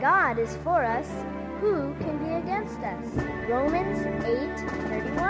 God is for us, who can be against us? Romans 8 31.